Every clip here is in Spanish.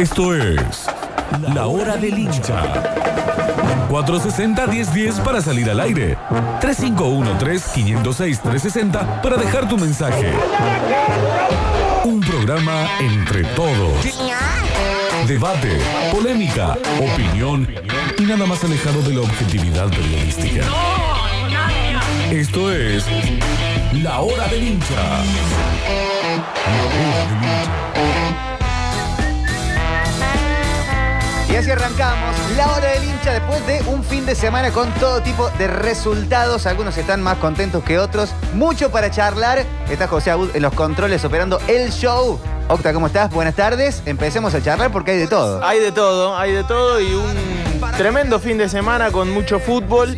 Esto es La Hora del Hincha. 460-1010 para salir al aire. 3513-506-360 para dejar tu mensaje. Un programa entre todos. Debate, polémica, opinión y nada más alejado de la objetividad periodística. Esto es La Hora del Hincha. La Hora del Hincha. Y así arrancamos la hora del hincha después de un fin de semana con todo tipo de resultados. Algunos están más contentos que otros. Mucho para charlar. Está José Abud en los controles operando el show. Octa, ¿cómo estás? Buenas tardes. Empecemos a charlar porque hay de todo. Hay de todo, hay de todo y un tremendo fin de semana con mucho fútbol.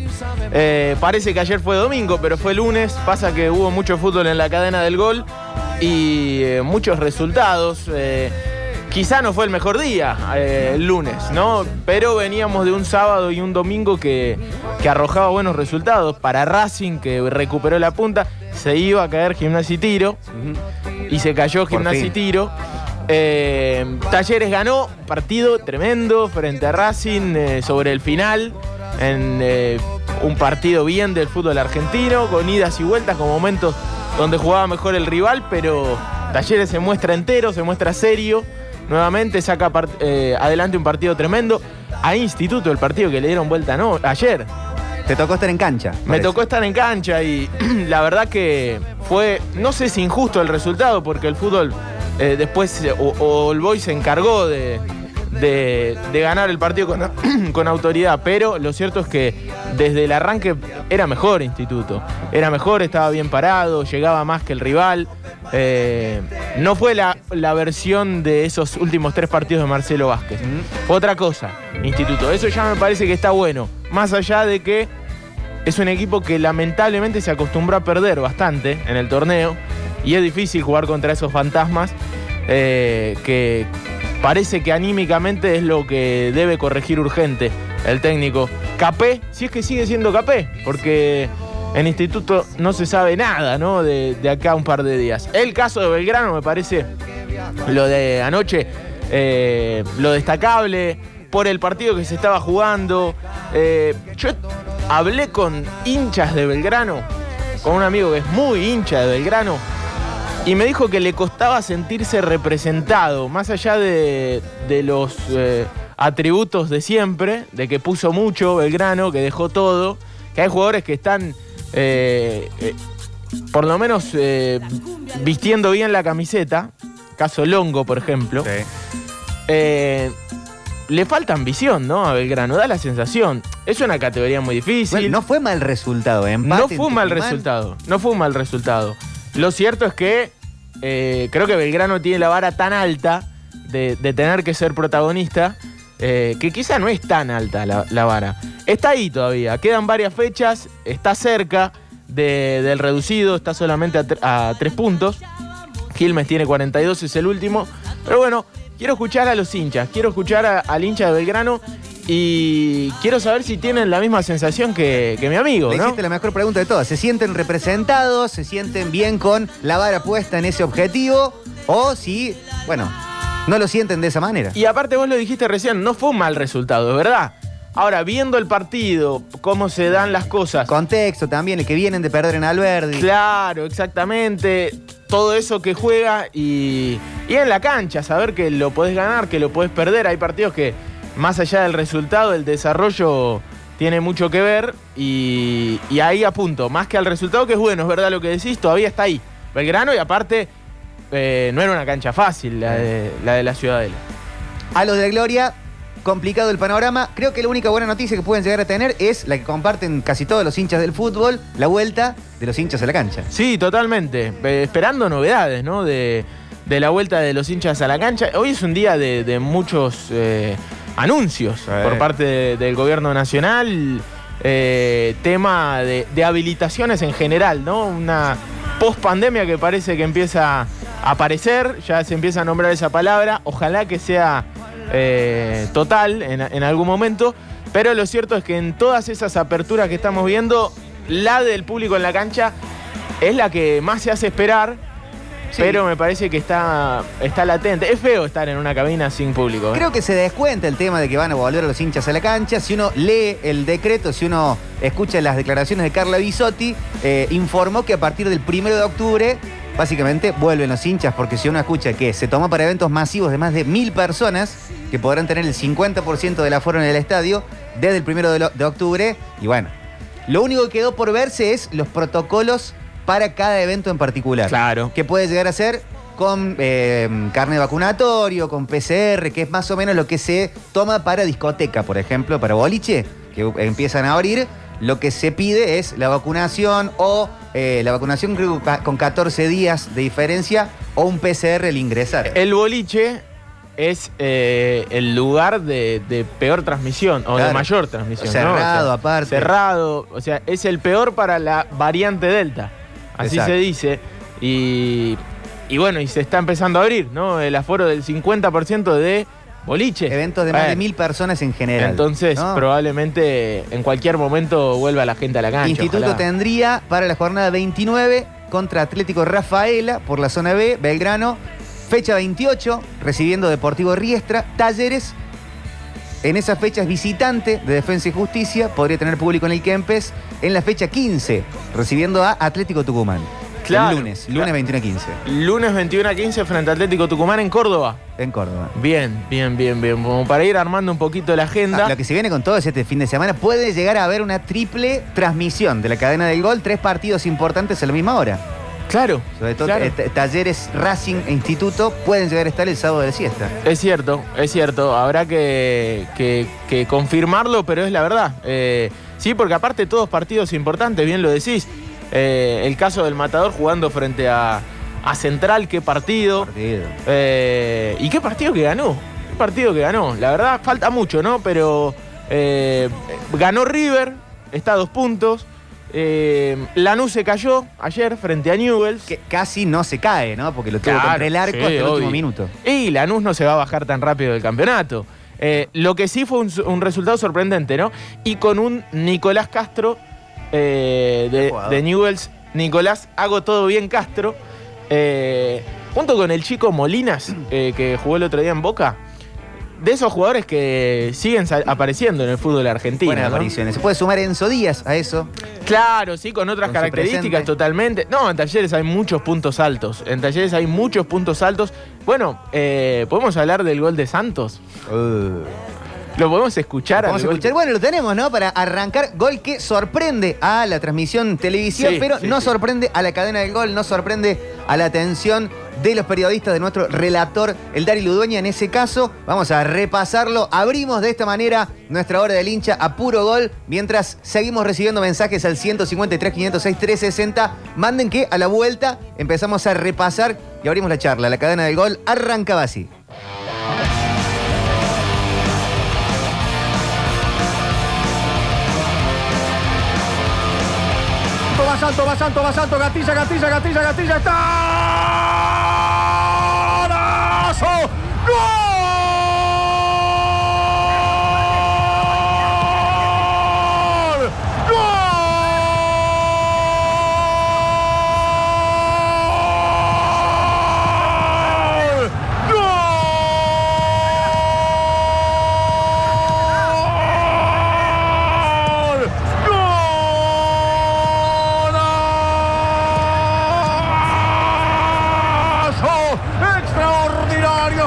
Eh, parece que ayer fue domingo, pero fue lunes. Pasa que hubo mucho fútbol en la cadena del gol y eh, muchos resultados. Eh, quizá no fue el mejor día eh, el lunes, ¿no? Pero veníamos de un sábado y un domingo que, que arrojaba buenos resultados. Para Racing, que recuperó la punta, se iba a caer Gimnasia y Tiro y se cayó Gimnasia y. Tiro. Eh, Talleres ganó, partido tremendo frente a Racing eh, sobre el final, en eh, un partido bien del fútbol argentino, con idas y vueltas, con momentos donde jugaba mejor el rival, pero Talleres se muestra entero, se muestra serio, nuevamente saca eh, adelante un partido tremendo. A Instituto, el partido que le dieron vuelta no, ayer, Te tocó estar en cancha. me tocó estar en cancha y la verdad que fue, no sé si injusto el resultado, porque el fútbol eh, después, o, o el Boy se encargó de, de- de ganar el partido con, con autoridad, pero lo cierto es que desde el arranque era mejor Instituto, era mejor, estaba bien parado, llegaba más que el rival. Eh, no fue la, la versión de esos últimos tres partidos de Marcelo Vázquez. Otra cosa, Instituto. Eso ya me parece que está bueno. Más allá de que es un equipo que lamentablemente se acostumbró a perder bastante en el torneo y es difícil jugar contra esos fantasmas eh, que parece que anímicamente es lo que debe corregir urgente el técnico. Capé, si es que sigue siendo Capé, porque en instituto no se sabe nada, ¿no? De, de acá un par de días. El caso de Belgrano me parece lo de anoche, eh, lo destacable por el partido que se estaba jugando. Eh, yo hablé con hinchas de Belgrano, con un amigo que es muy hincha de Belgrano, y me dijo que le costaba sentirse representado, más allá de, de los eh, atributos de siempre, de que puso mucho Belgrano, que dejó todo, que hay jugadores que están... eh, eh, por lo menos eh, vistiendo bien la camiseta, caso Longo, por ejemplo, Sí. eh, le falta ambición, ¿no? A Belgrano, da la sensación. Es una categoría muy difícil. Bueno, no fue mal resultado, ¿eh? empate No fue un mal Tucumán. resultado. No fue un mal resultado. Lo cierto es que eh, creo que Belgrano tiene la vara tan alta de, de tener que ser protagonista eh, que quizá no es tan alta la, la vara. Está ahí todavía. Quedan varias fechas. Está cerca de- del reducido. Está solamente a, tre- a tres puntos. Quilmes tiene 42, es el último. Pero bueno, quiero escuchar a los hinchas. Quiero escuchar a- al hincha de Belgrano. Y quiero saber si tienen la misma sensación que, que mi amigo, Le ¿no? hiciste la mejor pregunta de todas. ¿Se sienten representados? ¿Se sienten bien con la vara puesta en ese objetivo? ¿O si, bueno, no lo sienten de esa manera? Y aparte vos lo dijiste recién, no fue un mal resultado, verdad. Ahora, viendo el partido, cómo se dan las cosas. Contexto también, el que vienen de perder en Alberdi. Claro, exactamente. Todo eso que juega y, y en la cancha, saber que lo podés ganar, que lo podés perder. Hay partidos que, más allá del resultado, el desarrollo tiene mucho que ver. Y, y ahí apunto, más que al resultado, que es bueno, es verdad lo que decís, todavía está ahí. Belgrano, y aparte, eh, no era una cancha fácil la de la, de la Ciudadela. A los de Gloria, complicado el panorama. Creo que la única buena noticia que pueden llegar a tener es la que comparten casi todos los hinchas del fútbol, la vuelta de los hinchas a la cancha. Sí, totalmente. Eh, esperando novedades, ¿no? De, de la vuelta de los hinchas a la cancha. Hoy es un día de, de muchos eh, anuncios por parte de- del gobierno nacional. eh, tema de, de habilitaciones en general, ¿no? Una post pandemia que parece que empieza a aparecer, ya se empieza a nombrar esa palabra. Ojalá que sea eh, total en, en algún momento. Pero lo cierto es que en todas esas aperturas que estamos viendo, la del público en la cancha es la que más se hace esperar. Sí. pero me parece que está, está latente. Es feo estar en una cabina sin público. ¿eh? Creo que se descuenta el tema de que van a volver los hinchas a la cancha. Si uno lee el decreto, si uno escucha las declaraciones de Carla Bisotti, eh, informó que a partir del primero de octubre, básicamente vuelven los hinchas, porque si uno escucha que se toma para eventos masivos de más de mil personas, que podrán tener el 50% del aforo en el estadio, desde el primero de, lo- de octubre, y bueno. Lo único que quedó por verse es los protocolos para cada evento en particular. Claro. Que puede llegar a ser con eh, carne vacunatorio, con PCR, que es más o menos lo que se toma para discoteca, por ejemplo, para boliche, que empiezan a abrir. Lo que se pide es la vacunación o eh, la vacunación creo con 14 días de diferencia o un PCR al ingresar. El boliche es eh, el lugar de, de peor transmisión o de mayor transmisión. ¿no? Cerrado, aparte. Cerrado, o sea, es el peor para la variante Delta. Así Exacto. se dice. Y, y bueno, y se está empezando a abrir, ¿no? El aforo del 50% de boliche. Eventos de más de mil personas en general. Entonces, ¿no? probablemente en cualquier momento vuelva la gente a la cancha. Instituto ojalá. tendría para la jornada 29 contra Atlético Rafaela por la zona B, Belgrano. Fecha 28, recibiendo Deportivo Riestra, Talleres. En esas fechas visitante de Defensa y Justicia, podría tener público en el Kempes. En la fecha 15, recibiendo a Atlético Tucumán. Claro, El lunes, lunes claro. 21 a 15, Lunes 21 a 15 frente a Atlético Tucumán en Córdoba. en Córdoba. Bien, bien, bien, bien. Como para ir armando un poquito la agenda. Ah, lo que se viene con todo es este fin de semana. Puede llegar a haber una triple transmisión de la cadena del gol, tres partidos importantes a la misma hora. Claro. Sobre todo claro. t- talleres, Racing e Instituto pueden llegar a estar el sábado de siesta. Es cierto, es cierto. Habrá que, que- que confirmarlo, pero es la verdad. Eh, sí, porque aparte todos partidos importantes, bien lo decís. Eh, el caso del Matador jugando frente a, a Central, qué partido. Partido. Eh, ¿Y qué partido que ganó? ¿Qué partido que ganó? La verdad, falta mucho, ¿no? Pero eh, ganó River, está a dos puntos. Eh, Lanús se cayó ayer frente a Newells. Que casi no se cae, ¿no? Porque lo tuvo Claro, contra el arco sí, hasta el último minuto. Y Lanús no se va a bajar tan rápido del campeonato. Eh, lo que sí fue un, un resultado sorprendente, ¿no? Y con un Nicolás Castro eh, de, de Newells. Nicolás, hago todo bien Castro. eh, junto con el chico Molinas, eh, que jugó el otro día en Boca. De esos jugadores que siguen apareciendo en el fútbol argentino. Buenas ¿no? apariciones. Se puede sumar Enzo Díaz a eso. Claro, sí, con otras Con características totalmente. No, en talleres hay muchos puntos altos. En talleres hay muchos puntos altos. Bueno, ¿podemos hablar del gol de Santos? ¿Lo podemos escuchar? A gol? escuchar. Bueno, lo tenemos, ¿no? Para arrancar. Gol que sorprende a la transmisión televisiva, Sí, pero sí, no sí. sorprende a la cadena del gol, no sorprende a la atención de los periodistas, de nuestro relator, el Dari Ludueña. En ese caso, vamos a repasarlo. Abrimos de esta manera nuestra hora del hincha a puro gol, mientras seguimos recibiendo mensajes al 153, 506, 360. Manden que a la vuelta empezamos a repasar y abrimos la charla. La cadena del gol arrancaba así. Santo, va Santo, va Santo, gatilla, gatilla, gatilla, gatilla, está.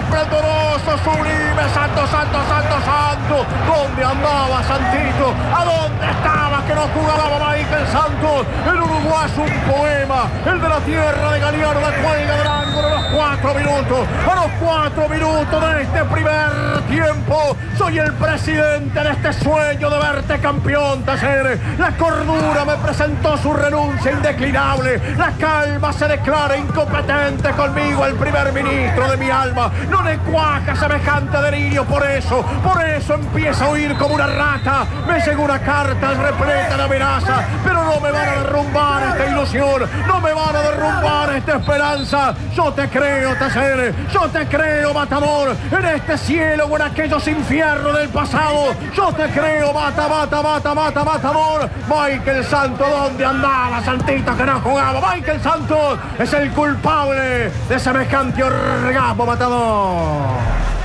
Júnior. Esplendoroso, sublime, santo, santo, santo, santo. ¿Dónde andaba Santito? ¿A dónde estaba que no jugaba Michael Santos? El Uruguay es un poema, el de la tierra de Galeano de Cuelga del Ángulo a los cuatro minutos. A los cuatro minutos de este primer tiempo, soy el presidente de este sueño de verte campeón, Taller. La cordura me presentó su renuncia indeclinable. La calma se declara incompetente conmigo, el primer ministro de mi alma. No le cuaja semejante delirio, por eso, por eso empieza a huir como una rata. Me llegó una carta repleta de amenaza, pero no me van a derrumbar esta ilusión, no me van a derrumbar esta esperanza. Yo te creo, Taller, yo te creo, Matador, en este cielo en aquellos infiernos del pasado. Yo te creo, mata, mata, mata, mata, matador. Michael Santos, ¿dónde andaba? Santito que no jugaba. Michael Santos es el culpable de semejante orgasmo matador.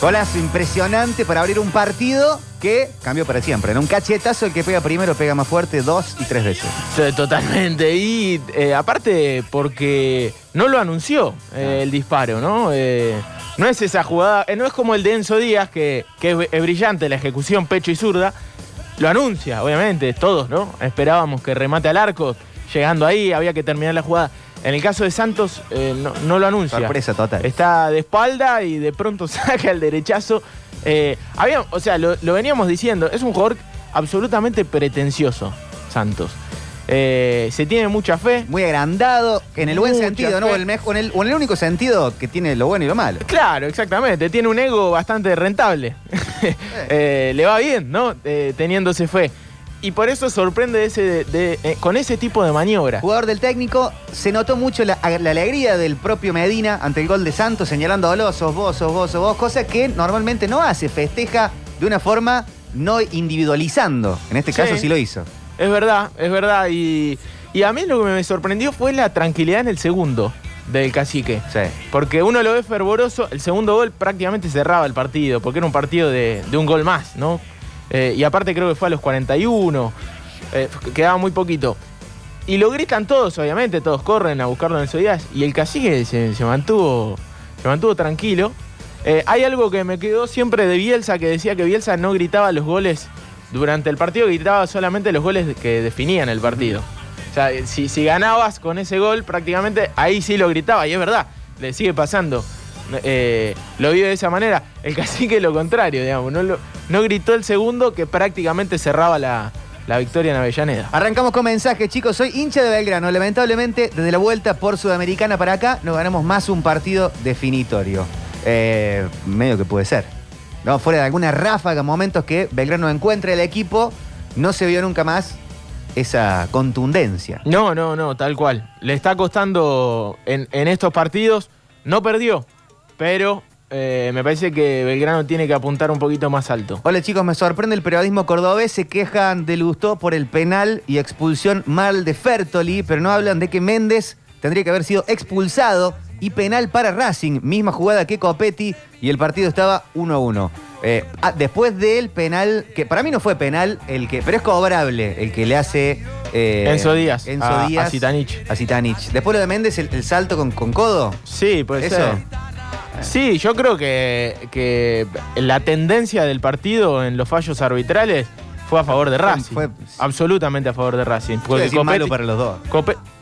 Golazo impresionante para abrir un partido que cambió para siempre. En un cachetazo, el que pega primero pega más fuerte dos y tres veces. Sí, Totalmente. Y eh, aparte, porque no lo anunció eh, el disparo, ¿no? Eh, no es esa jugada, no es como el de Enzo Díaz, que, que es, es brillante la ejecución pecho y zurda. Lo anuncia, obviamente, todos, ¿no? Esperábamos que remate al arco, llegando ahí, había que terminar la jugada. En el caso de Santos, eh, no, no lo anuncia. Sorpresa total. Está de espalda y de pronto saca el derechazo. Eh, había, o sea, lo, lo veníamos diciendo, es un jugador absolutamente pretencioso, Santos. Eh, se tiene mucha fe. Muy agrandado, en el buen sentido, ¿no? fe. El, mej- o en el, en el único sentido que tiene lo bueno y lo malo. Claro, exactamente. Tiene un ego bastante rentable. Le va bien, ¿no? Teniéndose fe. Y por eso sorprende ese de- de- eh, con ese tipo de maniobra. Jugador del técnico, se notó mucho la, la alegría del propio Medina ante el gol de Santos, señalándolo, sos vos, sos vos, sos vos, cosa que normalmente no hace, festeja de una forma no individualizando. En este caso Sí. sí lo hizo. Es verdad, es verdad. Y, y a mí lo que me sorprendió fue la tranquilidad en el segundo del cacique. Sí. Porque uno lo ve fervoroso, el segundo gol prácticamente cerraba el partido, porque era un partido de, de un gol más, ¿no? Eh, y aparte creo que fue a los 41, eh, quedaba muy poquito. Y lo gritan todos, obviamente, todos corren a buscarlo en el Díaz, y el cacique se, se mantuvo, se mantuvo tranquilo. Eh, hay algo que me quedó siempre de Bielsa, que decía que Bielsa no gritaba los goles durante el partido, gritaba solamente los goles que definían el partido. O sea, si, si ganabas con ese gol, prácticamente ahí sí lo gritaba, y es verdad, le sigue pasando. Eh, lo vio de esa manera. El cacique lo contrario, digamos, no, lo- no gritó el segundo que prácticamente cerraba la, la victoria en Avellaneda. Arrancamos con mensajes, chicos. Soy hincha de Belgrano. Lamentablemente, desde la vuelta por Sudamericana para acá, no ganamos más un partido definitorio. Eh, medio que puede ser. No, fuera de alguna ráfaga, momentos que Belgrano encuentra el equipo, no se vio nunca más esa contundencia. No, no, no, tal cual. Le está costando en, en estos partidos. No perdió, pero eh, me parece que Belgrano tiene que apuntar un poquito más alto. Hola chicos, me sorprende el periodismo cordobés. Se quejan de Lustó por el penal y expulsión mal de Fertoli, pero no hablan de que Méndez tendría que haber sido expulsado y penal para Racing. Misma jugada que Copetti y el partido estaba 1 a 1. Eh, ah, después del penal, que para mí no fue penal, el que, pero es cobrable, el que le hace eh, Enzo Díaz, Enzo a- a Díaz Zitanich. A Zitanich. Después lo de Méndez, el, el salto con, con codo. Sí, puede Eso. ser. Sí, yo creo que, que la tendencia del partido en los fallos arbitrales fue a favor de Racing. fue- absolutamente a favor de Racing. Porque decir malo Copetti- para los dos.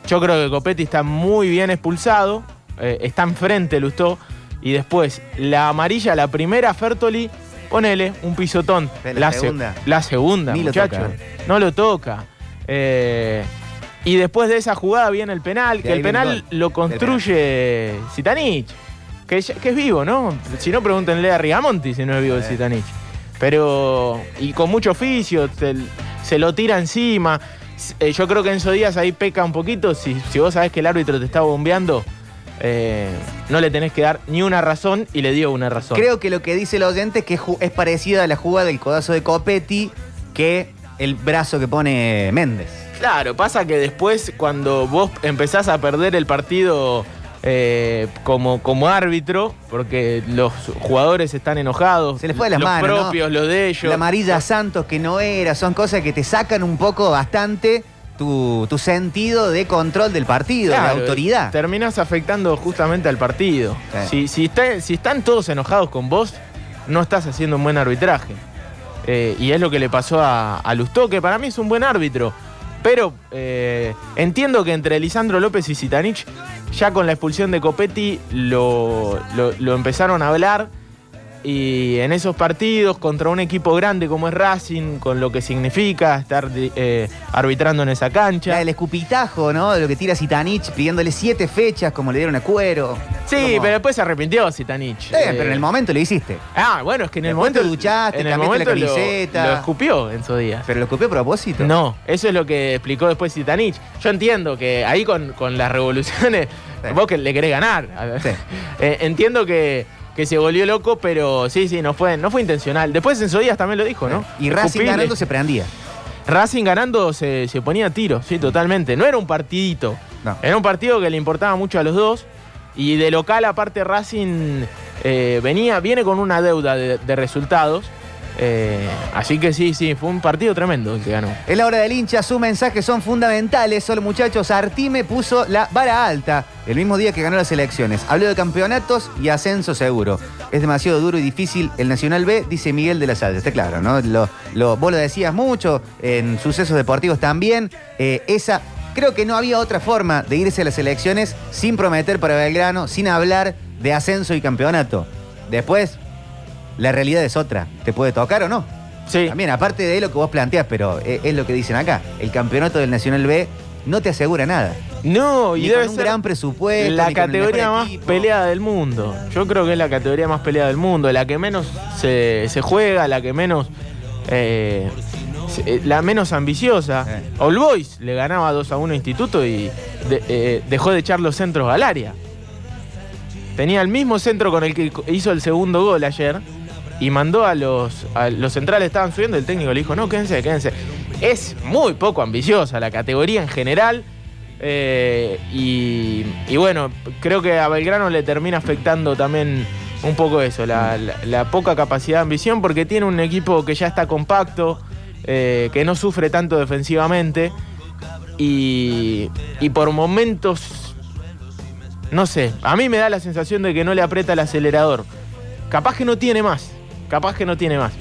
Yo creo que Copetti está muy bien expulsado, eh, está enfrente Lustó, y después la amarilla, la primera Fertoli, ponele un pisotón. Pero la se- segunda. la segunda, Ni muchacho. No lo toca. Eh, y después de esa jugada viene el penal, De que el penal lo construye Zitanich, que, es vivo, ¿no? Si no, pregúntenle a Rigamonti si no es vivo el Sí. Zitanich. Pero, y con mucho oficio, se, se lo tira encima. Eh, yo creo que Enzo Díaz ahí peca un poquito. Si, si vos sabés que el árbitro te está bombeando, eh, no le tenés que dar ni una razón y le dio una razón. Creo que lo que dice el oyente es que es parecida a la jugada del codazo de Copetti que el brazo que pone Méndez. Claro, pasa que después cuando vos empezás a perder el partido eh, como, como árbitro, porque los jugadores están enojados, Se les fue de las los manos, ¿no? propios, los de ellos. La amarilla Santos que no era, son cosas que te sacan un poco bastante tu, tu sentido de control del partido, Claro, de autoridad. Terminás afectando justamente al partido. Si, si, está- si están todos enojados con vos, no estás haciendo un buen arbitraje. Eh, y es lo que le pasó a, a Lustó, que para mí es un buen árbitro. Pero eh, entiendo que entre Lisandro López y Zitanich, ya con la expulsión de Copetti, lo- lo empezaron a hablar. Y en esos partidos contra un equipo grande como es Racing, con lo que significa estar eh, arbitrando en esa cancha. el escupitajo, ¿no? De lo que tira Sitanich pidiéndole siete fechas como le dieron a Cuero. Sí, pero después se arrepintió Sitanich. Sí, pero en el momento lo hiciste. Ah, bueno, es que en el momento. Te duchaste, en el momento la camiseta. Lo, escupió en su día. ¿Pero lo escupió a propósito? No, eso es lo que explicó después Sitanich. Yo entiendo que ahí con, las revoluciones, vos que le querés ganar. Eh, entiendo que que se volvió loco, pero sí, sí, no fue, no fue intencional. Después en días también lo dijo, ¿no? Y Racing ganando se prendía. Racing ganando se, ponía a tiro, sí, totalmente. No era un partidito. Era un partido que le importaba mucho a los dos. Y de local, aparte, Racing eh, venía, viene con una deuda de resultados. Eh, así que sí, sí, fue un partido tremendo el que ganó. Es la hora del hincha, sus mensajes son fundamentales. Solo muchachos, Artime puso la vara alta el mismo día que ganó las elecciones. Habló de campeonatos y ascenso seguro. Es demasiado duro y difícil el Nacional B, dice Miguel de la Salle. Está claro, ¿no? Lo, vos lo decías mucho, en sucesos deportivos también. Eh, esa creo que no había otra forma de irse a las elecciones sin prometer para Belgrano, sin hablar de ascenso y campeonato. Después, la realidad es otra. ¿Te puede tocar o no? Sí. También, aparte de lo que vos planteas, pero es, lo que dicen acá. El campeonato del Nacional B no te asegura nada. No, y debe un gran presupuesto. La categoría más peleada del mundo. Yo creo que es la categoría más peleada del mundo, la que menos se, juega, la que menos. Eh, eh, la menos ambiciosa. Eh. All Boys le ganaba 2 a 1 a Instituto y eh, dejó de echar los centros al área. Tenía el mismo centro con el que hizo el segundo gol ayer y mandó a los, los centrales, estaban subiendo, el técnico le dijo, no, quédense, quédense. Es muy poco ambiciosa la categoría en general. Eh, y, bueno, creo que a Belgrano le termina afectando también un poco eso, la, poca capacidad de ambición, porque tiene un equipo que ya está compacto, eh, que no sufre tanto defensivamente, y, y por momentos, no sé, a mí me da la sensación de que no le aprieta el acelerador. Capaz que no tiene más capaz que no tiene más.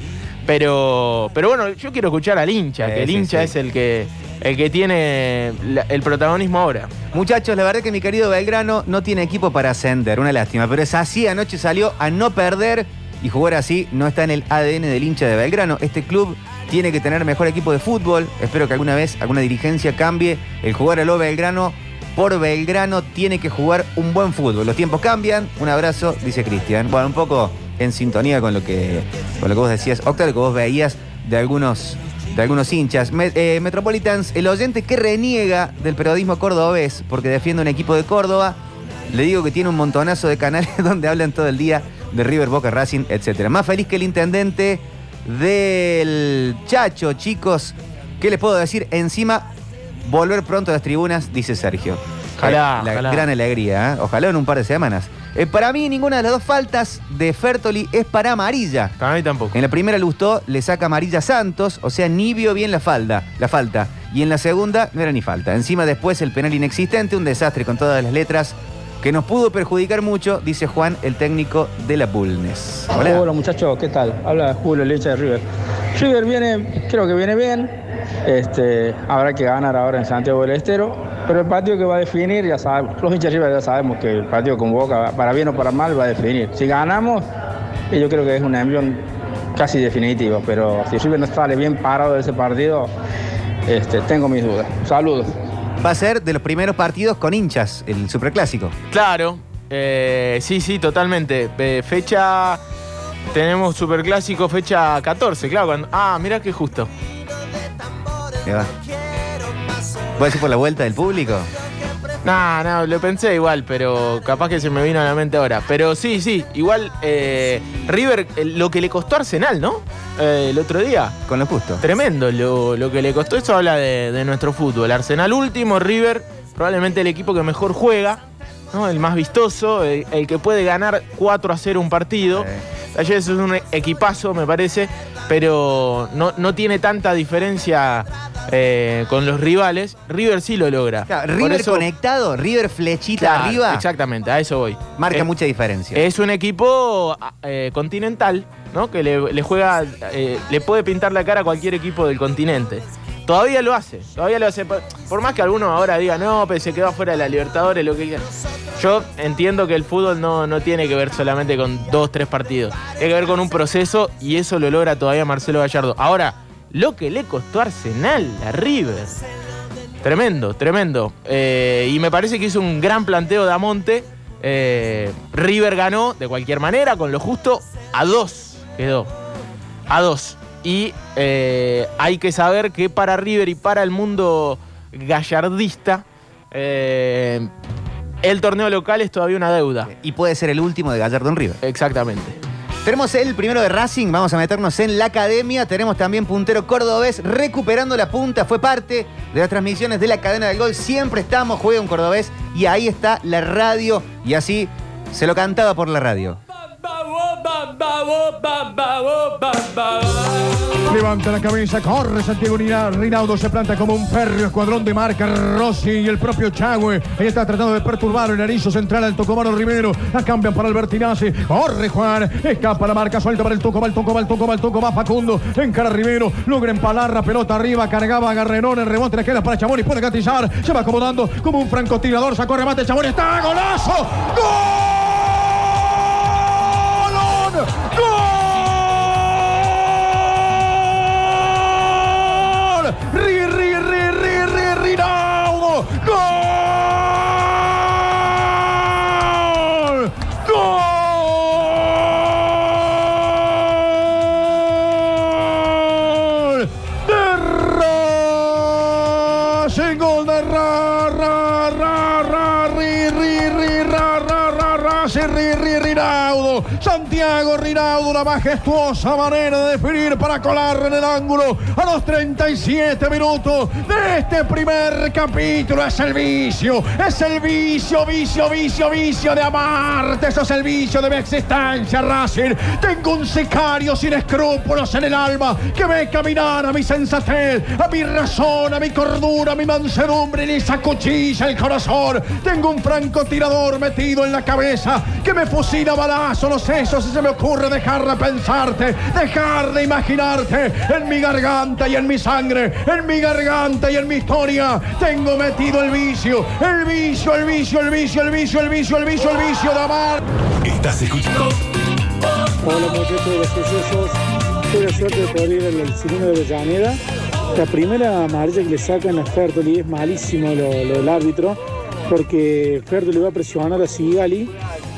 Pero, pero bueno, yo quiero escuchar al hincha, que el hincha es el que, el que tiene el protagonismo ahora. Muchachos, la verdad que mi querido Belgrano no tiene equipo para ascender, una lástima, pero es así, anoche salió a no perder y jugar así no está en el ADN del hincha de Belgrano. Este club tiene que tener mejor equipo de fútbol, espero que alguna vez alguna dirigencia cambie el jugar a lo Belgrano. Por Belgrano tiene que jugar un buen fútbol. Los tiempos cambian. Un abrazo, dice Cristian. Bueno, un poco en sintonía con lo que, con lo que vos decías, Octa, lo que vos veías de algunos, de algunos hinchas. Eh, Metropolitans, el oyente que reniega del periodismo cordobés porque defiende un equipo de Córdoba, le digo que tiene un montonazo de canales donde hablan todo el día de River, Boca, Racing, etc. Más feliz que el intendente del Chacho, chicos. ¿Qué les puedo decir? Encima, volver pronto a las tribunas, dice Sergio. Ojalá, la gran alegría, ¿eh? ojalá en un par de semanas. Eh, para mí, ninguna de las dos faltas de Fertoli es para amarilla. Para mí tampoco. En la primera Lustó le saca amarilla Santos, o sea, ni vio bien la falda, la falta. Y en la segunda no era ni falta. Encima después el penal inexistente, un desastre con todas las letras que nos pudo perjudicar mucho, dice Juan, el técnico de la Bulnes. Hola. Hola muchachos, ¿qué tal? Habla Julio Lecha de River. River viene, creo que viene bien. Este, habrá que ganar ahora en Santiago del Estero. Pero el partido que va a definir, ya sabemos, los hinchas River ya sabemos que el partido con Boca, para bien o para mal, va a definir. Si ganamos, yo creo que es una envión casi definitiva, pero si River no sale bien parado de ese partido, este, tengo mis dudas. Saludos. Va a ser de los primeros partidos con hinchas, el superclásico. Claro, eh, sí, sí, totalmente. Eh, fecha, tenemos superclásico, fecha 14, claro. ah, mira qué justo. ¿Qué va? ¿Puede ser por la vuelta del público? No, no, lo pensé igual, pero capaz que se me vino a la mente ahora. Pero sí, sí, igual eh, River, lo que le costó Arsenal, ¿no? Eh, el otro día. Con lo justo. Tremendo lo, que le costó. Eso habla de, nuestro fútbol. Arsenal último, River, probablemente el equipo que mejor juega, ¿no? El más vistoso, el, que puede ganar 4 a 0 un partido. Ayer eso es un equipazo, me parece, pero no, no tiene tanta diferencia eh, con los rivales, River sí lo logra. River conectado, River flechita arriba. Exactamente, a eso voy. Marca mucha diferencia. Es un equipo eh, continental, ¿no? Que le, juega, eh, le puede pintar la cara a cualquier equipo del continente. Todavía lo hace, todavía lo hace. Por, más que algunos ahora digan, no, pero se quedó fuera de la Libertadores, lo que quieran. Yo entiendo que el fútbol no, no tiene que ver solamente con dos, tres partidos. Tiene que ver con un proceso y eso lo logra todavía Marcelo Gallardo. Ahora, lo que le costó Arsenal, a River. Tremendo, tremendo. Eh, y me parece que hizo un gran planteo de Amonte. Eh, River ganó de cualquier manera, con lo justo, a dos quedó. A dos. Y eh, hay que saber que para River y para el mundo gallardista, eh, el torneo local es todavía una deuda. Y puede ser el último de Gallardo en River. Exactamente. Tenemos el primero de Racing, vamos a meternos en la academia. Tenemos también puntero cordobés recuperando la punta. Fue parte de las transmisiones de la cadena del gol. Siempre estamos, juega un cordobés y ahí está la radio. Y así se lo cantaba por la radio. Levanta la cabeza, corre Santiago Rinaudo, se planta como un férreo escuadrón de marca. Rossi y el propio Chagüe. Ahí está tratando de perturbar el erizo central al Tocomano Rivero. La cambian para el Bertinazzi. Corre Juan. Escapa la marca, suelta para el Toco, va el Toco, va el Toco, va el Toco, va Facundo. Encara Rivero. Logra empalar la pelota arriba. Cargaba Garrenón. El rebote le queda para Chamón y puede gatizar. Se va acomodando como un francotirador. Sacó remate Chamón. Está golazo. ¡Gol! ¡Gol! ¡Ri, ri, ri, ri, ri, Rinaudo! ¡Gol! ¡Gol! ¡De Racing! ¡Gol de Ra, Ra, Ra, Ra, Ri, Ri, Ri, Ra, Ra, Ra, Ra, Ri, Ri, Rinaudo! Santiago Rinaudo, una majestuosa manera de definir para colar en el ángulo a los 37 minutos de este primer capítulo. Es el vicio, es el vicio, vicio, vicio, vicio de amarte. Eso es el vicio de mi existencia, Racing. Tengo un sicario sin escrúpulos en el alma que ve caminar a mi sensatez, a mi razón, a mi cordura, a mi mansedumbre y esa cuchilla el corazón. Tengo un francotirador metido en la cabeza que me fusila balazo los sesos se me ocurre dejar de pensarte, dejar de imaginarte en mi garganta y en mi sangre, en mi garganta y en mi historia. Tengo metido el vicio, el vicio, el vicio, el vicio, el vicio, el vicio, el vicio, el vicio de amar. Estás escuchando Hola muchachos de los sucesos. Tuve la suerte de poder ir al de Avellaneda. La primera amarilla que le sacan a Fertoli es malísimo lo, lo del árbitro, porque Fertoli va a presionar a Sigali,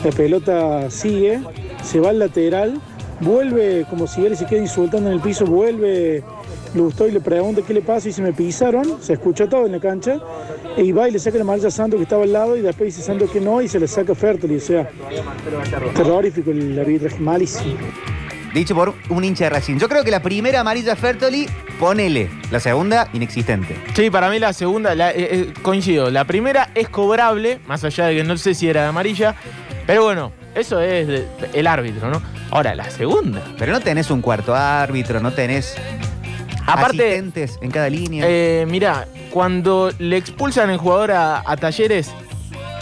la pelota sigue, se va al lateral, vuelve, como Sigali se queda insultando en el piso, vuelve Lustó y le pregunta qué le pasa y dice me pisaron, se escucha todo en la cancha, y va y le saca la amarilla a Santos que estaba al lado y después dice Santos que no y se le saca Fertoli, o sea, terrorífico el arbitraje, malísimo. Dicho por un hincha de Racing. Yo creo que la primera amarilla Fertoli, ponele. La segunda, inexistente. Sí, para mí la segunda, la- eh, eh, coincido. La primera es cobrable, más allá de que no sé si era de amarilla, pero bueno, eso es de- el árbitro, ¿no? Ahora, la segunda. Pero no tenés un cuarto árbitro, no tenés Aparte, asistentes en cada línea. eh, mira, cuando le expulsan el jugador a, a Talleres,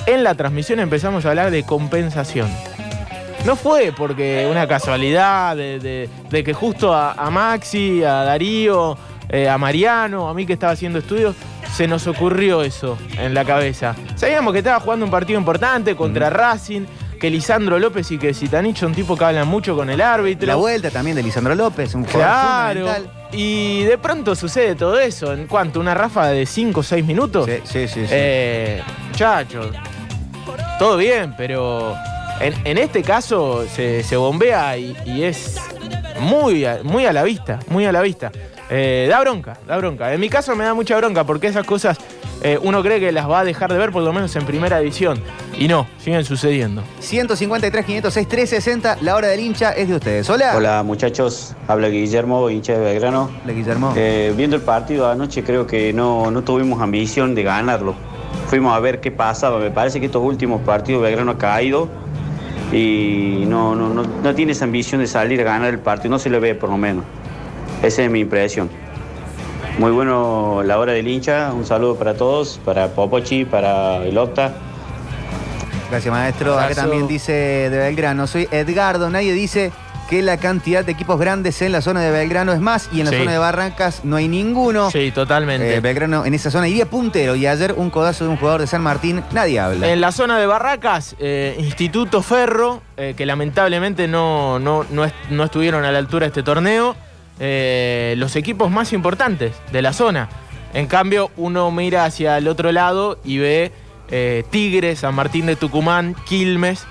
en la transmisión empezamos a hablar de compensación. No fue porque una casualidad de, de- de que justo a, a Maxi, a Darío, eh, a Mariano, a mí que estaba haciendo estudios, se nos ocurrió eso en la cabeza. Sabíamos que estaba jugando un partido importante contra Racing, que Lisandro López y que Zitanich son tipos que hablan mucho con el árbitro. la vuelta también de Lisandro López, un jugador Claro. fundamental. Y de pronto sucede todo eso. ¿En cuánto? ¿Una ráfaga de 5 o 6 minutos? Sí, sí, sí. sí. Eh, muchachos, todo bien, pero en, en este caso se, se bombea y, y es muy, muy a la vista, muy a la vista. Eh, da bronca, da bronca. En mi caso me da mucha bronca porque esas cosas eh, uno cree que las va a dejar de ver por lo menos en primera edición. Y no, siguen sucediendo. 153, 506, 360. La hora del hincha es de ustedes. Hola. Hola muchachos, habla Guillermo, hincha de Belgrano. Hola, Guillermo. Eh, viendo el partido anoche creo que no, no tuvimos ambición de ganarlo. Fuimos a ver qué pasaba. Me parece que estos últimos partidos Belgrano ha caído y no, no, no, no tiene esa ambición de salir a ganar el partido. No se le ve por lo menos. Esa es mi impresión. Muy bueno la hora del hincha. Un saludo para todos, para Popochi, para el Octa. Gracias, maestro. Acá también dice de Belgrano. Soy Edgardo. Nadie dice que la cantidad de equipos grandes en la zona de Belgrano es más y en la Sí. zona de Barrancas no hay ninguno. Sí, totalmente. Eh, Belgrano en esa zona iría puntero y ayer un codazo de un jugador de San Martín, nadie habla. En la zona de Barracas, eh, Instituto Ferro, eh, que lamentablemente no, no, no, est- no estuvieron a la altura de este torneo, eh, los equipos más importantes de la zona. En cambio, uno mira hacia el otro lado y ve eh, Tigres, San Martín de Tucumán, Quilmes.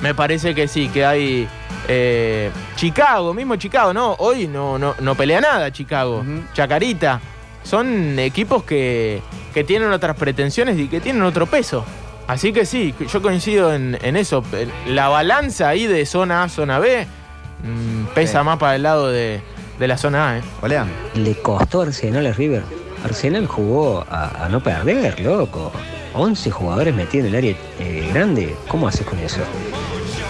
Me parece que sí, que hay eh, Chicago, mismo Chicago, ¿no? Hoy no, no, no pelea nada Chicago. Chacarita. Son equipos que, que tienen otras pretensiones y que tienen otro peso. Así que sí, yo coincido en, en eso. La balanza ahí de zona A, zona B, mm, pesa Sí. más para el lado de, de la zona A. ¿eh? Hola. Le costó a Arsenal a River. Arsenal jugó a, a no perder, loco. 11 jugadores metidos en el área eh, grande. ¿Cómo haces con eso?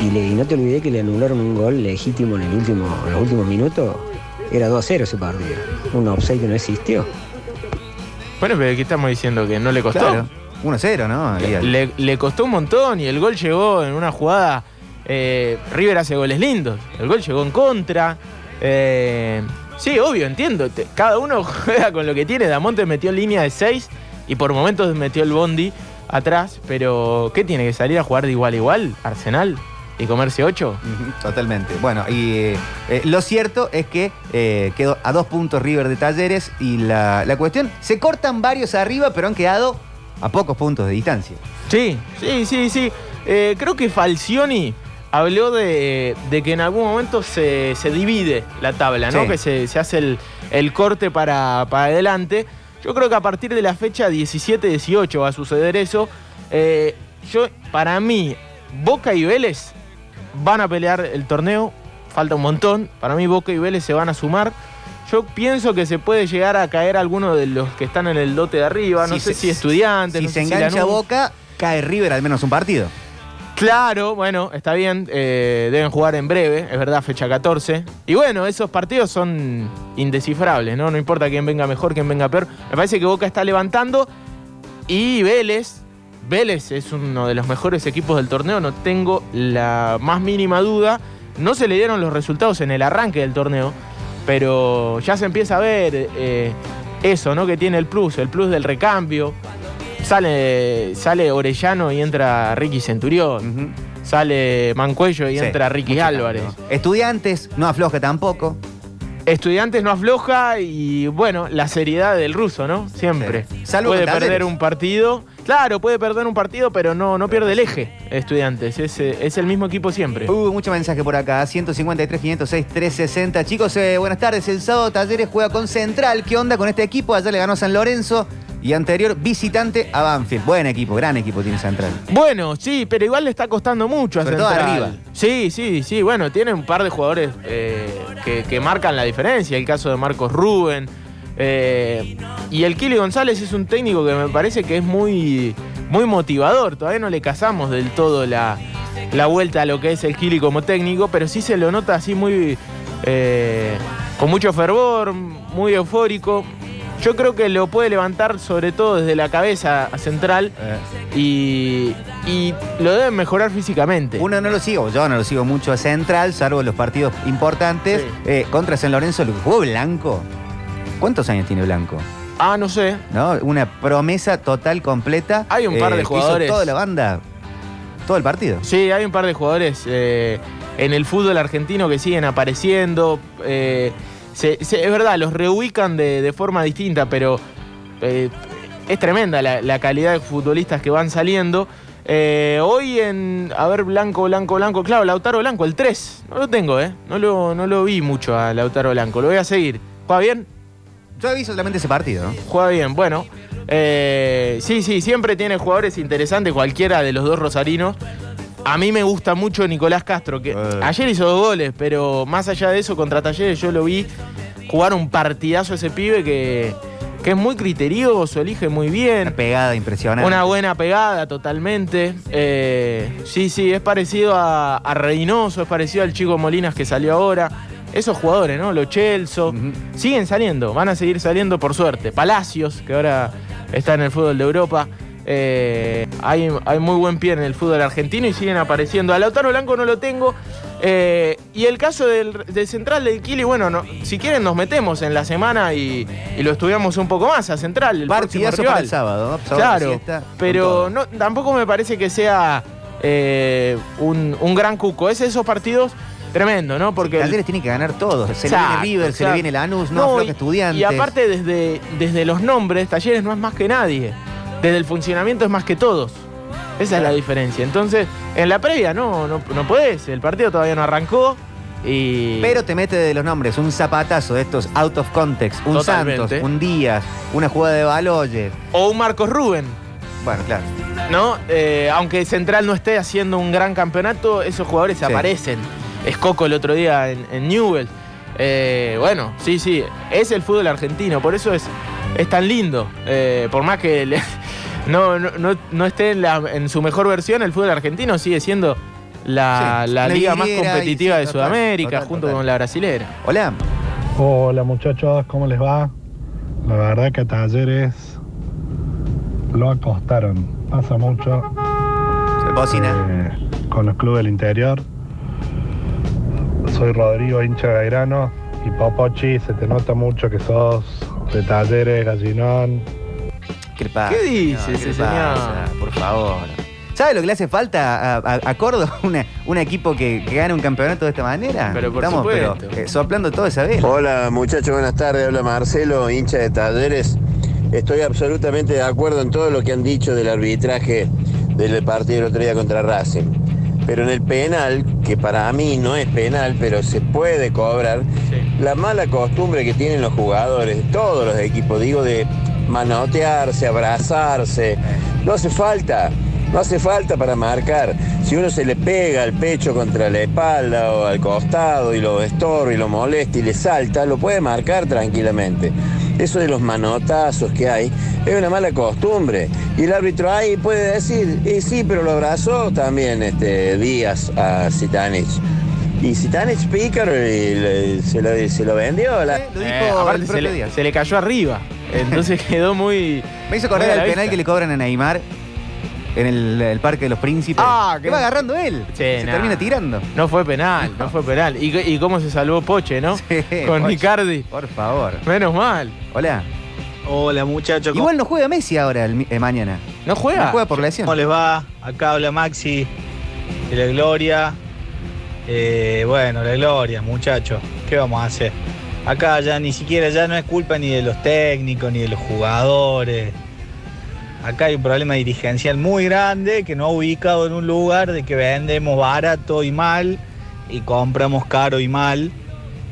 Y, le- y no te olvidé que le anularon un gol legítimo en, el último, en los últimos minutos. Era 2 a 0 ese partido. Un offside que no existió. Bueno, pero ¿qué estamos diciendo? Que no le costó. Claro. 1-0, ¿no? Ahí al- Le, le costó un montón y el gol llegó en una jugada. eh, River hace goles lindos. El gol llegó en contra. Eh, sí, obvio, entiendo. Te- cada uno juega con lo que tiene. Damonte metió línea de 6 y por momentos metió el bondi atrás. Pero, ¿qué tiene que salir a jugar de igual a igual? Arsenal y comerse 8. Ujú, Totalmente. Bueno, y eh, eh, lo cierto es que eh, quedó a dos puntos River de Talleres y la, la cuestión, se cortan varios arriba, pero han quedado a pocos puntos de distancia. Sí, sí, sí, sí. Eh, creo que Falcioni habló de, de que en algún momento se, se divide la tabla, ¿no? Sí. Que se, se hace el, el corte para, para adelante. Yo creo que a partir de la fecha 17-18 va a suceder eso. Eh, yo, para mí, Boca y Vélez van a pelear el torneo. Falta un montón. Para mí, Boca y Vélez se van a sumar. Yo pienso que se puede llegar a caer alguno de los que están en el dote de arriba. No Si sé se- si estudiantes. Si no se sé engancha. Boca, cae River al menos un partido. Claro, bueno, está bien. eh, deben jugar en breve, es verdad, fecha 14. Y bueno, esos partidos son indescifrables, ¿no? No importa quién venga mejor, quién venga peor. Me parece que Boca está levantando. Y Vélez, Vélez es uno de los mejores equipos del torneo, no tengo la más mínima duda. No se le dieron los resultados en el arranque del torneo, pero ya se empieza a ver eh, eso, ¿no? Que tiene el plus, el plus del recambio. Sale, sale Orellano y entra Ricky Centurión. Sale Mancuello y Sí, entra Ricky Álvarez. cambio. Estudiantes, no afloja tampoco. Estudiantes no afloja y bueno, la seriedad del ruso, ¿no? Siempre. Sí. Salvo puede perder Talleres. un partido. Claro, puede perder un partido, pero no, no pierde el eje. Estudiantes, es, eh, es el mismo equipo siempre. Uh, mucho mensaje por acá. 153, 506, 360. Chicos, eh, buenas tardes. El sábado Talleres juega con Central. ¿Qué onda con este equipo? Ayer le ganó San Lorenzo y anterior visitante a Banfield. Buen equipo, gran equipo tiene Central. Bueno, sí, pero igual le está costando mucho a Sobre todo Central. arriba. Sí, sí, sí. Bueno, tiene un par de jugadores eh, que, que marcan la diferencia. El caso de Marcos Rubén. eh, y el Kili González es un técnico que me parece que es muy, muy motivador. Todavía no le casamos del todo la, la vuelta a lo que es el Kili como técnico, pero sí se lo nota así muy. eh, con mucho fervor, muy eufórico. Yo creo que lo puede levantar sobre todo desde la cabeza a Central y, y lo deben mejorar físicamente. Uno no lo sigo, yo no lo sigo mucho a Central, salvo los partidos importantes. Sí. Eh, contra San Lorenzo, lo que jugó Blanco. ¿Cuántos años tiene Blanco? Ah, no sé. ¿No? Una promesa total, completa. Hay un par de hizo jugadores. toda la banda, todo el partido. Sí, hay un par de jugadores eh, en el fútbol argentino que siguen apareciendo. Se- se- es verdad, los reubican de, de forma distinta, pero eh, es tremenda la, la calidad de futbolistas que van saliendo. Eh, hoy en, a ver, Blanco, Blanco, Blanco, claro, Lautaro Blanco, el 3, no lo tengo, ¿eh? No lo, no lo vi mucho a Lautaro Blanco, lo voy a seguir. ¿Juega bien? Yo visto solamente ese partido, ¿no? Juega bien, bueno. eh, sí, sí, siempre tiene jugadores interesantes, cualquiera de los dos rosarinos. A mí me gusta mucho Nicolás Castro, que Eh. ayer hizo dos goles, pero más allá de eso, contra Talleres yo lo vi jugar un partidazo a ese pibe que, que es muy criterioso, elige muy Una bien. pegada impresionante. Una buena pegada totalmente. Eh, sí, sí, es parecido a, a Reynoso, es parecido al chico Molinas que salió ahora. Esos jugadores, ¿no? Los Chelso. Siguen saliendo, van a seguir saliendo por suerte. Palacios, que ahora está en el fútbol de Europa. Eh, hay, hay muy buen pie en el fútbol argentino y siguen apareciendo. A Lautaro Blanco no lo tengo. Eh, y el caso del, del central del Kili, bueno, no- si quieren nos metemos en la semana y, y lo estudiamos un poco más a central. El Partidazo para el sábado, ¿no? Sábado de Claro, pero no, tampoco me parece que sea eh, un, un gran cuco. Es esos partidos tremendo, ¿no? Porque el- Talleres tiene que ganar todos. Se le viene River, se le viene Lanús, no, No, y- Estudiantes. Y aparte, desde, desde los nombres, Talleres no es más que nadie. Desde el funcionamiento es más que todos. Esa es la diferencia. Entonces, en la previa no, no, no podés. El partido todavía no arrancó. Y. Pero te mete de los nombres un zapatazo de estos out of context, un Totalmente. Santos, un Díaz, una jugada de Baloyes. O un Marcos Rubén. Bueno, claro. ¿no? Eh, aunque Central no esté haciendo un gran campeonato, esos jugadores Sí. aparecen. Es Coco el otro día en, en Newell. Eh, bueno, sí, sí, es el fútbol argentino, por eso es, es tan lindo. Eh, por más que le- no, no, no- no esté en, la- en su mejor versión, el fútbol argentino sigue siendo la, Sí, la una liga más competitiva sí, de total, Sudamérica, total, junto total. con la brasilera. Hola. Hola muchachos, ¿cómo les va? La verdad que a Talleres lo acostaron. Pasa mucho Bocina. eh, con los clubes del interior. Soy Rodrigo, hincha de Belgrano. Y Popochi, se te nota mucho que sos de Talleres, Gallinón. ¿Qué le pasa? ¿Qué dice ese. Por favor. ¿Sabe lo que le hace falta a, a- a Córdoba? Una, un equipo que, que gane un campeonato de esta manera. Pero por Estamos pero, eh, soplando toda esa vela. Hola muchachos, buenas tardes. Habla Marcelo, hincha de Talleres. Estoy absolutamente de acuerdo en todo lo que han dicho del arbitraje del partido del otro día contra Racing. Pero en el penal, que para mí no es penal, pero se puede cobrar, la mala costumbre que tienen los jugadores, todos los equipos, digo, de manotearse, abrazarse, no hace falta. No hace falta para marcar. Si uno se le pega el pecho contra la espalda o al costado y lo estorba y lo molesta y le salta, lo puede marcar tranquilamente. Eso de los manotazos que hay es una mala costumbre. Y el árbitro ahí puede decir, y sí, pero lo abrazó también este, Díaz a Zitanich. Y Zitanich pícaro y le- se, lo, se lo vendió. la- Lo dijo Eh, aparte el se propio le, Díaz. se le cayó arriba. Entonces quedó muy. Me hizo a el penal vista. que le cobran a Neymar en el, el Parque de los Príncipes. Ah, que va agarrando él. Sí, se nah. termina tirando. No fue penal, no fue penal. ¿Y, y cómo se salvó Poche, no? Sí, Con Poche. Icardi. Por favor. Menos mal. Hola. Hola muchachos, Igual no juega Messi ahora, el eh, mañana. ¿No juega? No juega por lesión. ¿cómo les va? Acá habla Maxi de la Gloria. Eh, bueno, la Gloria, muchachos, ¿qué vamos a hacer? Acá ya ni siquiera ya no es culpa ni de los técnicos ni de los jugadores. Acá hay un problema dirigencial muy grande que no ha ubicado en un lugar de que vendemos barato y mal y compramos caro y mal.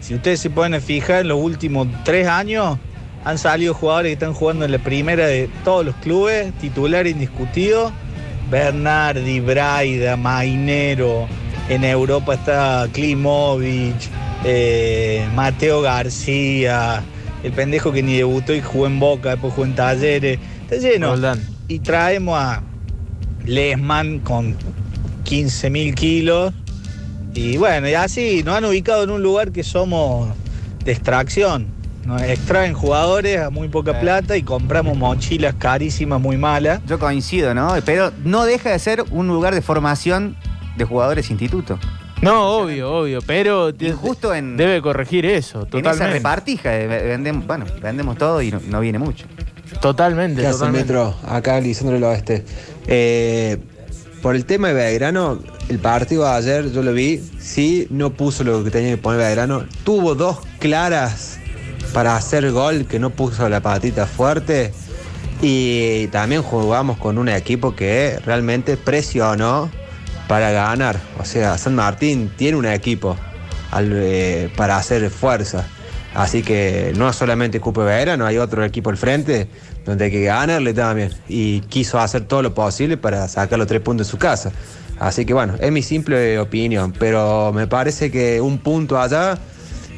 Si ustedes se pueden fijar, en los últimos tres años han salido jugadores que están jugando en la primera de todos los clubes, titular indiscutido. Bernardi, Braida, Mainero. En Europa está Klimovic, eh, Mateo García, el pendejo que ni debutó y jugó en Boca, después jugó en Talleres. Está lleno. Roldán. Y traemos a Lesman con 15 mil kilos. Y bueno, y así nos han ubicado en un lugar que somos de extracción. Nos extraen jugadores a muy poca plata y compramos mochilas carísimas, muy malas. Yo coincido, ¿no? Pero no deja de ser un lugar de formación de jugadores instituto. No, obvio, obvio. Pero Y justo en, debe corregir eso, en esa repartija, de ve- vendemos, bueno, vendemos todo y no, no viene mucho. Totalmente, ¿Qué hace totalmente. Metro? Acá Lisandro del Oeste. Eh, por el tema de Belgrano, el partido de ayer yo lo vi, sí, no puso lo que tenía que poner Belgrano. Tuvo dos claras para hacer gol que no puso la patita fuerte. Y también jugamos con un equipo que realmente presionó para ganar. O sea, San Martín tiene un equipo eh, para hacer fuerza. Así que no solamente Cupo Belgrano, hay otro equipo al frente donde hay que ganarle también. Y quiso hacer todo lo posible para sacar los tres puntos en su casa. Así que bueno, es mi simple opinión. Pero me parece que un punto allá,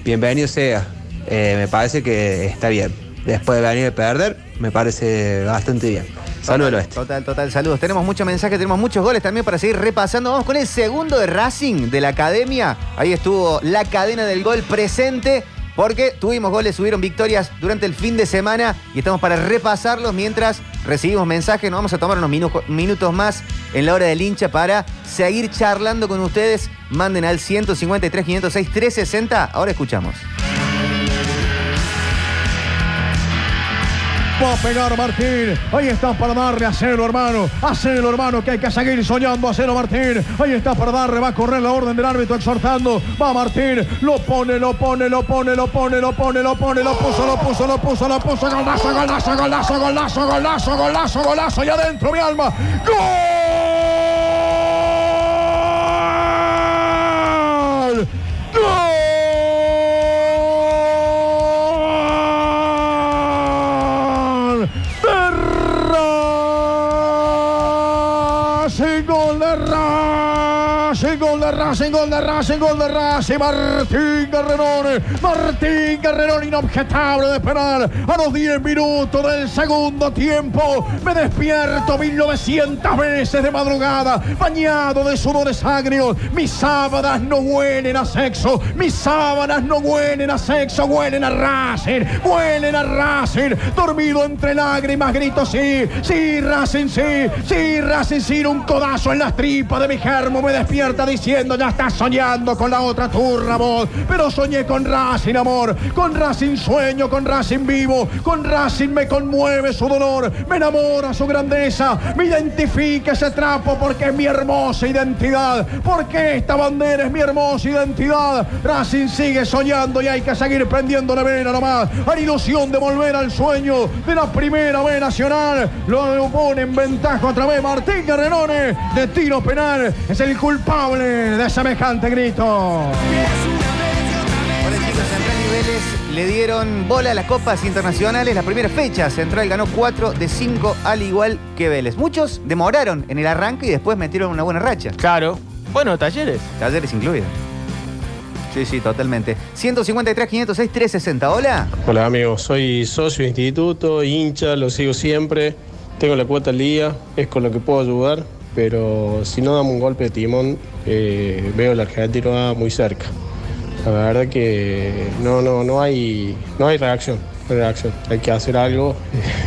bienvenido sea. Eh, me parece que está bien. Después de venir a perder, me parece bastante bien. Saludos oeste. Total, total, saludos. Tenemos muchos mensajes, tenemos muchos goles también para seguir repasando. Vamos con el segundo de Racing de la academia. Ahí estuvo la cadena del gol presente. Porque tuvimos goles, subieron victorias durante el fin de semana y estamos para repasarlos mientras recibimos mensajes, nos vamos a tomar unos minu- minutos más en la hora del hincha para seguir charlando con ustedes. Manden al 153 506 360. Ahora escuchamos. Va a pegar Martín. Ahí está para darle a celo, hermano. A celo, hermano, que hay que seguir soñando. A celo, Martín. Ahí está para darle. Va a correr la orden del árbitro exhortando. Va Martín. Lo pone, lo pone, lo pone, lo pone, lo pone, lo pone, lo puso, lo puso, lo puso, lo puso. Golazo, golazo, golazo, golazo, golazo, golazo, golazo. Y adentro, mi alma. ¡Gol! ¡Gol de Racing! ¡Gol de Racing! ¡Gol de Racing! Martín Guerrerone. Martín Guerrerone inobjetable de penal. A los 10 minutos del segundo tiempo. Me despierto 1900 veces de madrugada. Bañado de sudores agrios. Mis sábanas no huelen a sexo. Mis sábanas no huelen a sexo. Huelen a Racing. Huelen a Racing. Dormido entre lágrimas grito sí. Sí, Racing sí. Sí, Racing sí. Un codazo en las tripas de mi germo me despierta diciendo ya estás soñando con la otra turra vos. Pero soñé con Racing, amor. Con Racing sueño, con Racing vivo. Con Racing me conmueve su dolor. Me enamora su grandeza. Me identifica ese trapo porque es mi hermosa identidad. Porque esta bandera es mi hermosa identidad. Racing sigue soñando y hay que seguir prendiendo la vena nomás. La ilusión de volver al sueño de la primera B nacional. Lo pone en ventaja otra vez Martín Guerrerone de tiro penal. Es el culpable de semejante grito. Hola chicos, Central y Vélez le dieron bola a las copas internacionales. La primera fecha, Central ganó 4 de 5 al igual que Vélez. Muchos demoraron en el arranque y después metieron una buena racha. Claro. Bueno, talleres. Talleres incluidos. Sí, sí, totalmente. 153, 506, 360. Hola. Hola amigos, soy socio de instituto, hincha, lo sigo siempre, tengo la cuota al día, es con lo que puedo ayudar, pero si no damos un golpe de timón, eh, veo el argentino A muy cerca. La verdad que no, no, no hay, no hay reacción, no hay reacción. Hay que hacer algo,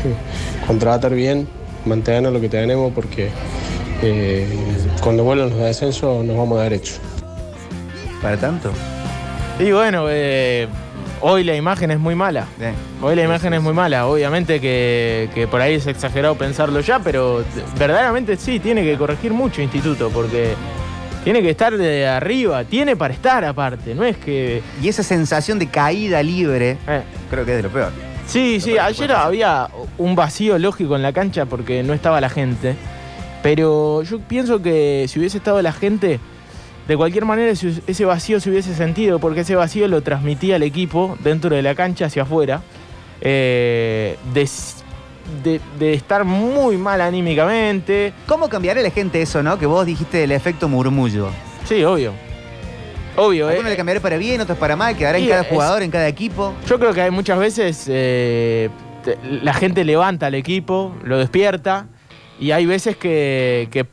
contratar bien, mantener lo que tenemos porque eh, cuando vuelvan los descensos nos vamos a dar hecho. ¿Para tanto? Y bueno, eh, hoy la imagen es muy mala. Hoy la imagen es muy mala. Obviamente que, que por ahí es exagerado pensarlo ya, pero verdaderamente sí, tiene que corregir mucho Instituto, porque tiene que estar de arriba, tiene para estar aparte, no es que... Y esa sensación de caída libre, creo que es de lo peor. Sí, sí, ayer había un vacío lógico en la cancha porque no estaba la gente. Pero yo pienso que si hubiese estado la gente, de cualquier manera ese vacío se hubiese sentido, porque ese vacío lo transmitía el equipo dentro de la cancha hacia afuera. eh, de, s- de- de estar muy mal anímicamente. ¿Cómo cambiará la gente eso, no? Que vos dijiste del efecto murmullo. Sí, obvio. Obvio, Algunos eh. le cambiará para bien, otros para mal, quedará en cada es- jugador, en cada equipo. Yo creo que hay muchas veces eh, la gente levanta al equipo, lo despierta, y hay veces que, que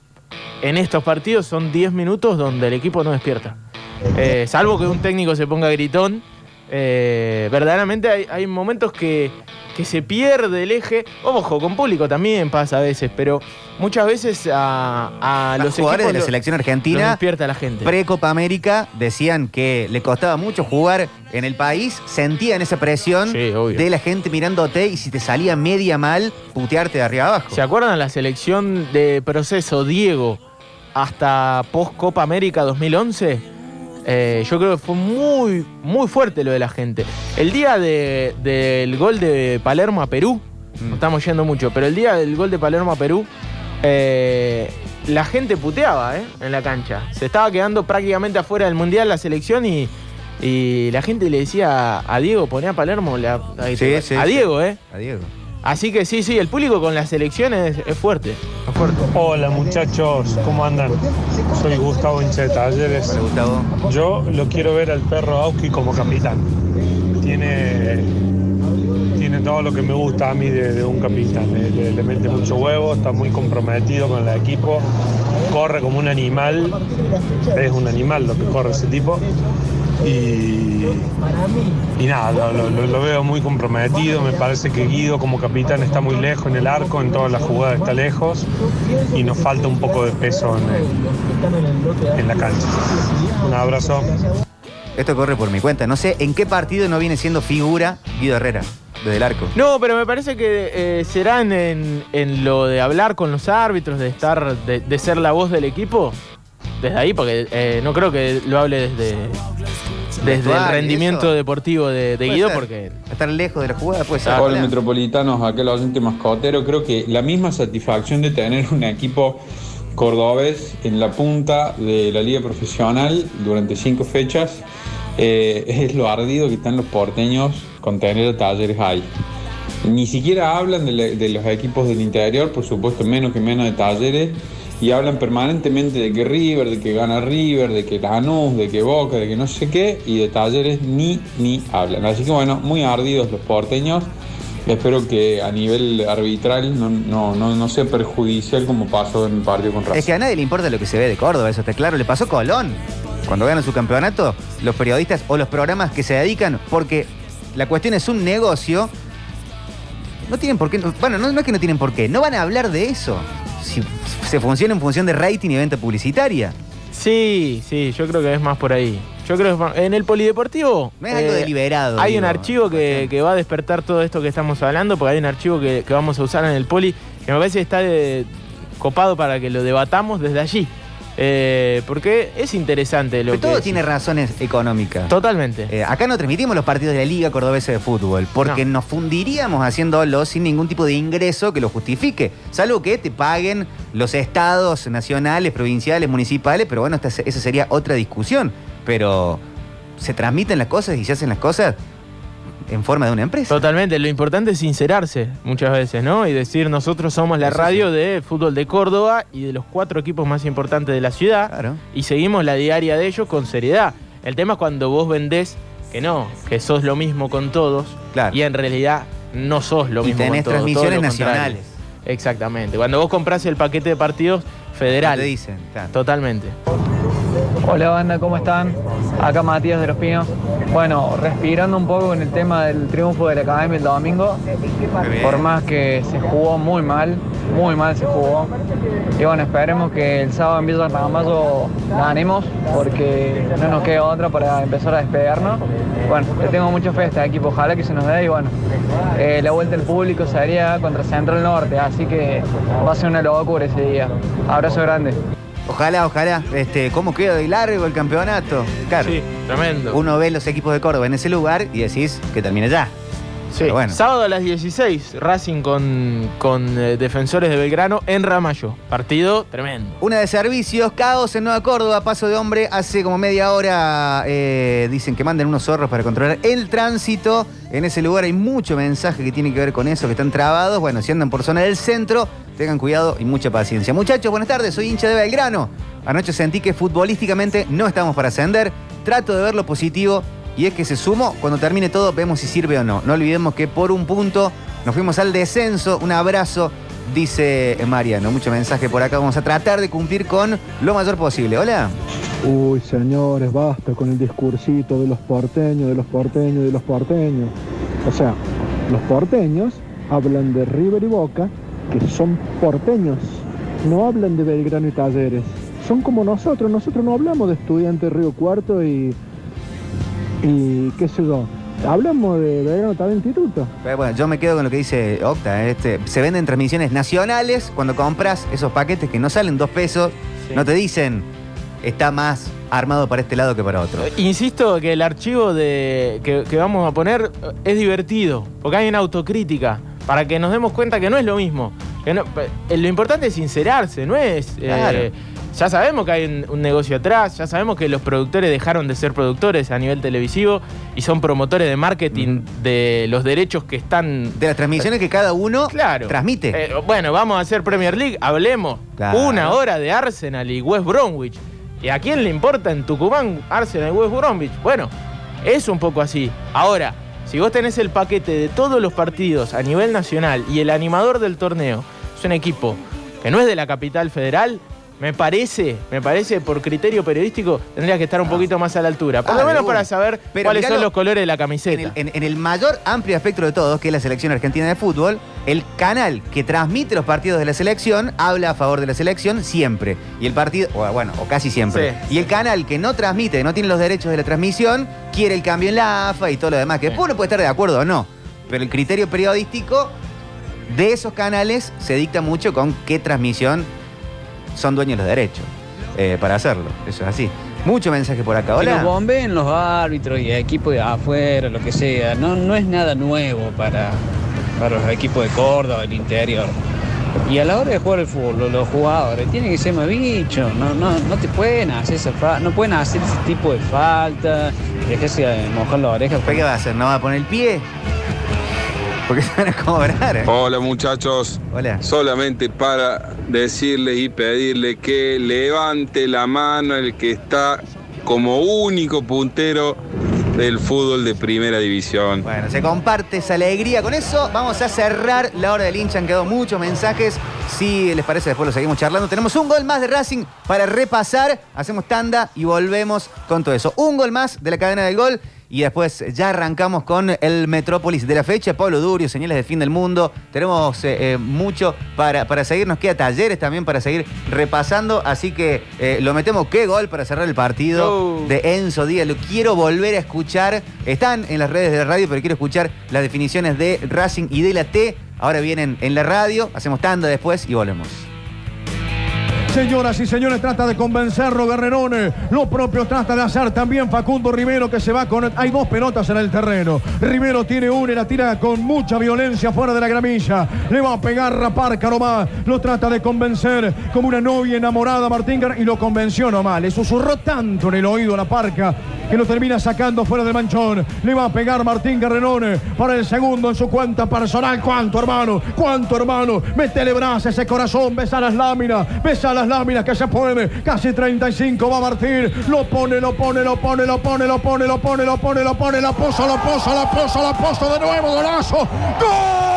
en estos partidos son 10 minutos donde el equipo no despierta. Eh, salvo que un técnico se ponga gritón, eh, verdaderamente hay, hay momentos que, que se pierde el eje. Ojo, con público también pasa a veces, pero muchas veces a, a Los los jugadores equipos de la selección argentina despierta la gente. pre-Copa América decían que le costaba mucho jugar en el país, sentían esa presión de la gente mirándote y si te salía media mal, putearte de arriba abajo. ¿Se acuerdan la selección de proceso Diego hasta post Copa América 2011? Eh, yo creo que fue muy, muy fuerte lo de la gente. El día de- del gol de Palermo a Perú, no estamos yendo mucho, pero el día del gol de Palermo a Perú, eh, la gente puteaba eh, en la cancha. Se estaba quedando prácticamente afuera del Mundial la selección y, y la gente le decía a Diego, poné a Palermo, la- a, Sí, sí, a sí. Diego, ¿eh? A Diego. Así que sí, sí, el público con las selecciones es fuerte. Es fuerte. Hola muchachos, ¿cómo andan? Soy Gustavo hincha de Talleres. Yo lo quiero ver al perro Auski como capitán. Tiene, tiene todo lo que me gusta a mí de, de un capitán. Le, le- le mete mucho huevo, está muy comprometido con el equipo, corre como un animal. Es un animal lo que corre ese tipo. Y, y nada, lo, lo- lo- lo veo muy comprometido. Me parece que Guido como capitán está muy lejos en el arco, en todas las jugadas está lejos. Y nos falta un poco de peso en, el- en la cancha. Un abrazo. Esto corre por mi cuenta. No sé en qué partido no viene siendo figura Guido Herrera, desde el arco. No, pero me parece que eh, serán en, en lo de hablar con los árbitros, de estar, de, de ser la voz del equipo. Desde ahí, porque eh, no creo que lo hable desde, desde el rendimiento eso. deportivo de, de Guido, ser. porque Estar lejos de la jugada puede ser. Hola Hola. Metropolitanos, aquel oyente mascotero, creo que la misma satisfacción de tener un equipo cordobés en la punta de la liga profesional durante cinco fechas eh, es lo ardido que están los porteños con tener a talleres ahí. Ni siquiera hablan de, la- de los equipos del interior, por supuesto menos que menos de talleres, y hablan permanentemente de que River, de que gana River, de que Lanús, de que Boca, de que no sé qué, y de talleres ni, ni hablan. Así que bueno, muy ardidos los porteños. Espero que a nivel arbitral no, no, no, sea perjudicial como pasó en el partido con Racing. Es que a nadie le importa lo que se ve de Córdoba, eso está claro. Le pasó Colón. Cuando gana su campeonato, los periodistas o los programas que se dedican, porque la cuestión es un negocio, no tienen por qué. Bueno, no, no es que no tienen por qué, no van a hablar de eso. Si se funciona en función de rating y venta publicitaria. Sí, sí, yo creo que es más por ahí. Yo creo que es más- en el polideportivo. No es algo deliberado, Hay digo. un archivo que, que va a despertar todo esto que estamos hablando, porque hay un archivo que, que vamos a usar en el poli que me parece que está de- copado para que lo debatamos desde allí. Eh, porque es interesante lo Pero que. todo tiene razones económicas. Totalmente. Eh, acá no transmitimos los partidos de la Liga Cordobesa de Fútbol, porque nos fundiríamos haciéndolo sin ningún tipo de ingreso que lo justifique. Salvo que te paguen los estados nacionales, provinciales, municipales, pero bueno, esta- esa sería otra discusión. Pero se transmiten las cosas y se hacen las cosas en forma de una empresa. Totalmente, lo importante es sincerarse muchas veces, ¿no? Y decir, nosotros somos la Eso radio de fútbol de Córdoba y de los cuatro equipos más importantes de la ciudad. Claro. Y seguimos la diaria de ellos con seriedad. El tema es cuando vos vendés que no, que sos lo mismo con todos. Claro. Y en realidad no sos lo Y mismo tenés con todos. todo transmisiones contrario. nacionales. Exactamente. Cuando vos compras el paquete de partidos federal. Te dicen, claro. Totalmente. Hola banda, ¿cómo están? Acá Matías de los Pinos. Bueno, respirando un poco con el tema del triunfo de la Academia el domingo, por más que se jugó muy mal, muy mal se jugó. Y bueno, esperemos que el sábado en Villa Ramallo ganemos, porque no nos queda otra para empezar a despegarnos. Bueno, le tengo mucha fe a este equipo, ojalá que se nos dé y bueno, eh, la vuelta del público sería contra Central Norte, así que va a ser una locura ese día. Abrazo grande. Ojalá, ojalá. Este, ¿Cómo queda de largo el campeonato? Claro. Sí, tremendo. Uno ve los equipos de Córdoba en ese lugar y decís que termine ya. Sí, bueno. sábado a las 16, Racing con, con eh, Defensores de Belgrano en Ramallo. Partido tremendo. Una de servicios, caos en Nueva Córdoba, paso de hombre. Hace como media hora eh, dicen que manden unos zorros para controlar el tránsito. En ese lugar hay mucho mensaje que tiene que ver con eso, que están trabados. Bueno, si andan por zona del centro, tengan cuidado y mucha paciencia. Muchachos, buenas tardes, soy hincha de Belgrano. Anoche sentí que futbolísticamente no estamos para ascender. Trato de ver lo positivo y es que se sumó. Cuando termine todo, vemos si sirve o no. No olvidemos que por un punto nos fuimos al descenso. Un abrazo, dice Mariano. Mucho mensaje por acá. Vamos a tratar de cumplir con lo mayor posible. Hola. Uy, señores, basta con el discursito de los porteños, de los porteños, de los porteños. O sea, los porteños hablan de River y Boca, que son porteños. No hablan de Belgrano y Talleres. Son como nosotros. Nosotros no hablamos de estudiantes Río Cuarto y. y qué sé yo. Hablamos de Belgrano Instituto. Pero bueno, yo me quedo con lo que dice Octa. Este, se venden transmisiones nacionales cuando compras esos paquetes que no salen dos pesos. No te dicen está más armado para este lado que para otro. Eh, Insisto que el archivo de, que, que vamos a poner eh, es divertido, porque hay una autocrítica, para que nos demos cuenta que no es lo mismo. Que no- eh, lo importante es sincerarse, no es... eh, ya sabemos que hay un, un negocio atrás, ya sabemos que los productores dejaron de ser productores a nivel televisivo y son promotores de marketing de los derechos que están... De las transmisiones que cada uno Claro. transmite. Eh, bueno, vamos a hacer Premier League, hablemos Claro. una hora de Arsenal y West Bromwich. ¿Y a quién le importa en Tucumán Arsenal y West Bromwich? Bueno, es un poco así. Ahora, si vos tenés el paquete de todos los partidos a nivel nacional y el animador del torneo es un equipo que no es de la capital federal, me parece, me parece, por criterio periodístico, tendría que estar un poquito más a la altura. Por Ah, lo menos de para saber Pero cuáles miralo, son los colores de la camiseta. En, en el mayor amplio espectro de todos, que es la selección argentina de fútbol, el canal que transmite los partidos de la selección habla a favor de la selección siempre. Y el partido, o bueno, o casi siempre. Sí, y el canal que no transmite, que no tiene los derechos de la transmisión, quiere el cambio en la AFA y todo lo demás. Que después uno puede estar de acuerdo o no. Pero el criterio periodístico de esos canales se dicta mucho con qué transmisión son dueños los derechos eh, para hacerlo. Eso es así. Mucho mensaje por acá. Que los Hola. bombeen los árbitros y equipos de afuera, lo que sea. No, no es nada nuevo para, para los equipos de Córdoba, del interior. Y a la hora de jugar el fútbol, los- jugadores tienen que ser más bichos. No, no, no te pueden hacer esa fa- no pueden hacer ese tipo de falta, dejarse de mojar la oreja. ¿Qué va a hacer? ¿No va a poner el pie? Porque se van a cobrar. Hola muchachos. Hola. Solamente para decirles y pedirle que levante la mano el que está como único puntero del fútbol de primera división. Bueno, se comparte esa alegría. Con eso vamos a cerrar la hora del hincha. Han quedado muchos mensajes. Si les parece, después lo seguimos charlando. Tenemos un gol más de Racing para repasar. Hacemos tanda y volvemos con todo eso. Un gol más de la cadena del gol. Y después ya arrancamos con el Metrópolis de la fecha. Pablo Durio, señales de fin del mundo. Tenemos eh, eh, mucho para, para seguir. Nos queda talleres también para seguir repasando. Así que eh, lo metemos. Qué gol para cerrar el partido de Enzo Díaz. Lo quiero volver a escuchar. Están en las redes de la radio, pero quiero escuchar las definiciones de Racing y de la T. Ahora vienen en la radio. Hacemos tanda después y volvemos. Señoras y señores, trata de convencerlo Guerrerone. Lo propio trata de hacer también Facundo Rivero que se va con... Hay dos pelotas en el terreno. Rivero tiene una y la tira con mucha violencia fuera de la gramilla. Le va a pegar Raparca nomás. Lo trata de convencer como una novia enamorada Martín Guerrero y lo convenció nomás. Le susurró tanto en el oído a la parca que lo termina sacando fuera del manchón. Le va a pegar Martín Guerrerone para el segundo en su cuenta personal. ¿Cuánto, hermano? ¿Cuánto, hermano? Métele brazo ese corazón, besa las láminas, besa las láminas que se puede. Casi 35 va Martín. Lo pone, lo pone, lo pone, lo pone, lo pone, lo pone, lo pone, lo pone, la posa, la posa, la posa, la posa de nuevo, golazo. ¡Gol!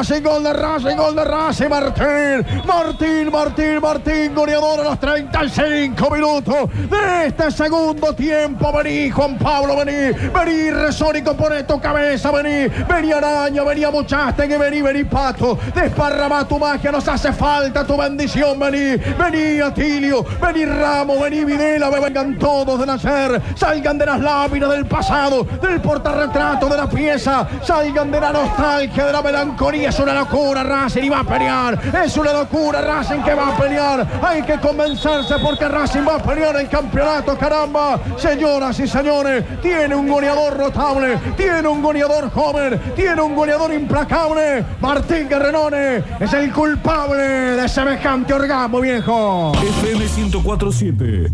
Racing! ¡Gol de Racing! ¡Gol de Racing! ¡Martín! ¡Martín! ¡Martín! ¡Martín! Goleador a los 35 minutos de este segundo tiempo. Vení, Juan Pablo, vení. Vení, Resónico, pone tu cabeza, vení. Vení, Araña, vení, Muchastegui, vení, vení, Pato. Desparrama tu magia, nos hace falta tu bendición, vení. Vení, Atilio, vení, Ramos, vení, Videla, vengan todos de nacer. Salgan de las láminas del pasado, del portarretrato de la pieza. Salgan de la nostalgia, de la melancolía. Es una locura, Racing, y va a pelear. Es una locura, Racing, que va a pelear. Hay que convencerse porque Racing va a pelear el campeonato, caramba. Señoras y señores, tiene un goleador notable, tiene un goleador joven, tiene un goleador implacable. Martín Guerrerone es el culpable de semejante orgasmo, viejo. FM 1047.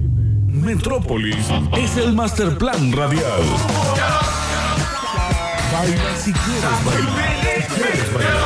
Metrópolis es el master plan radial. Baila si quieres bailar. Si quieres bailar.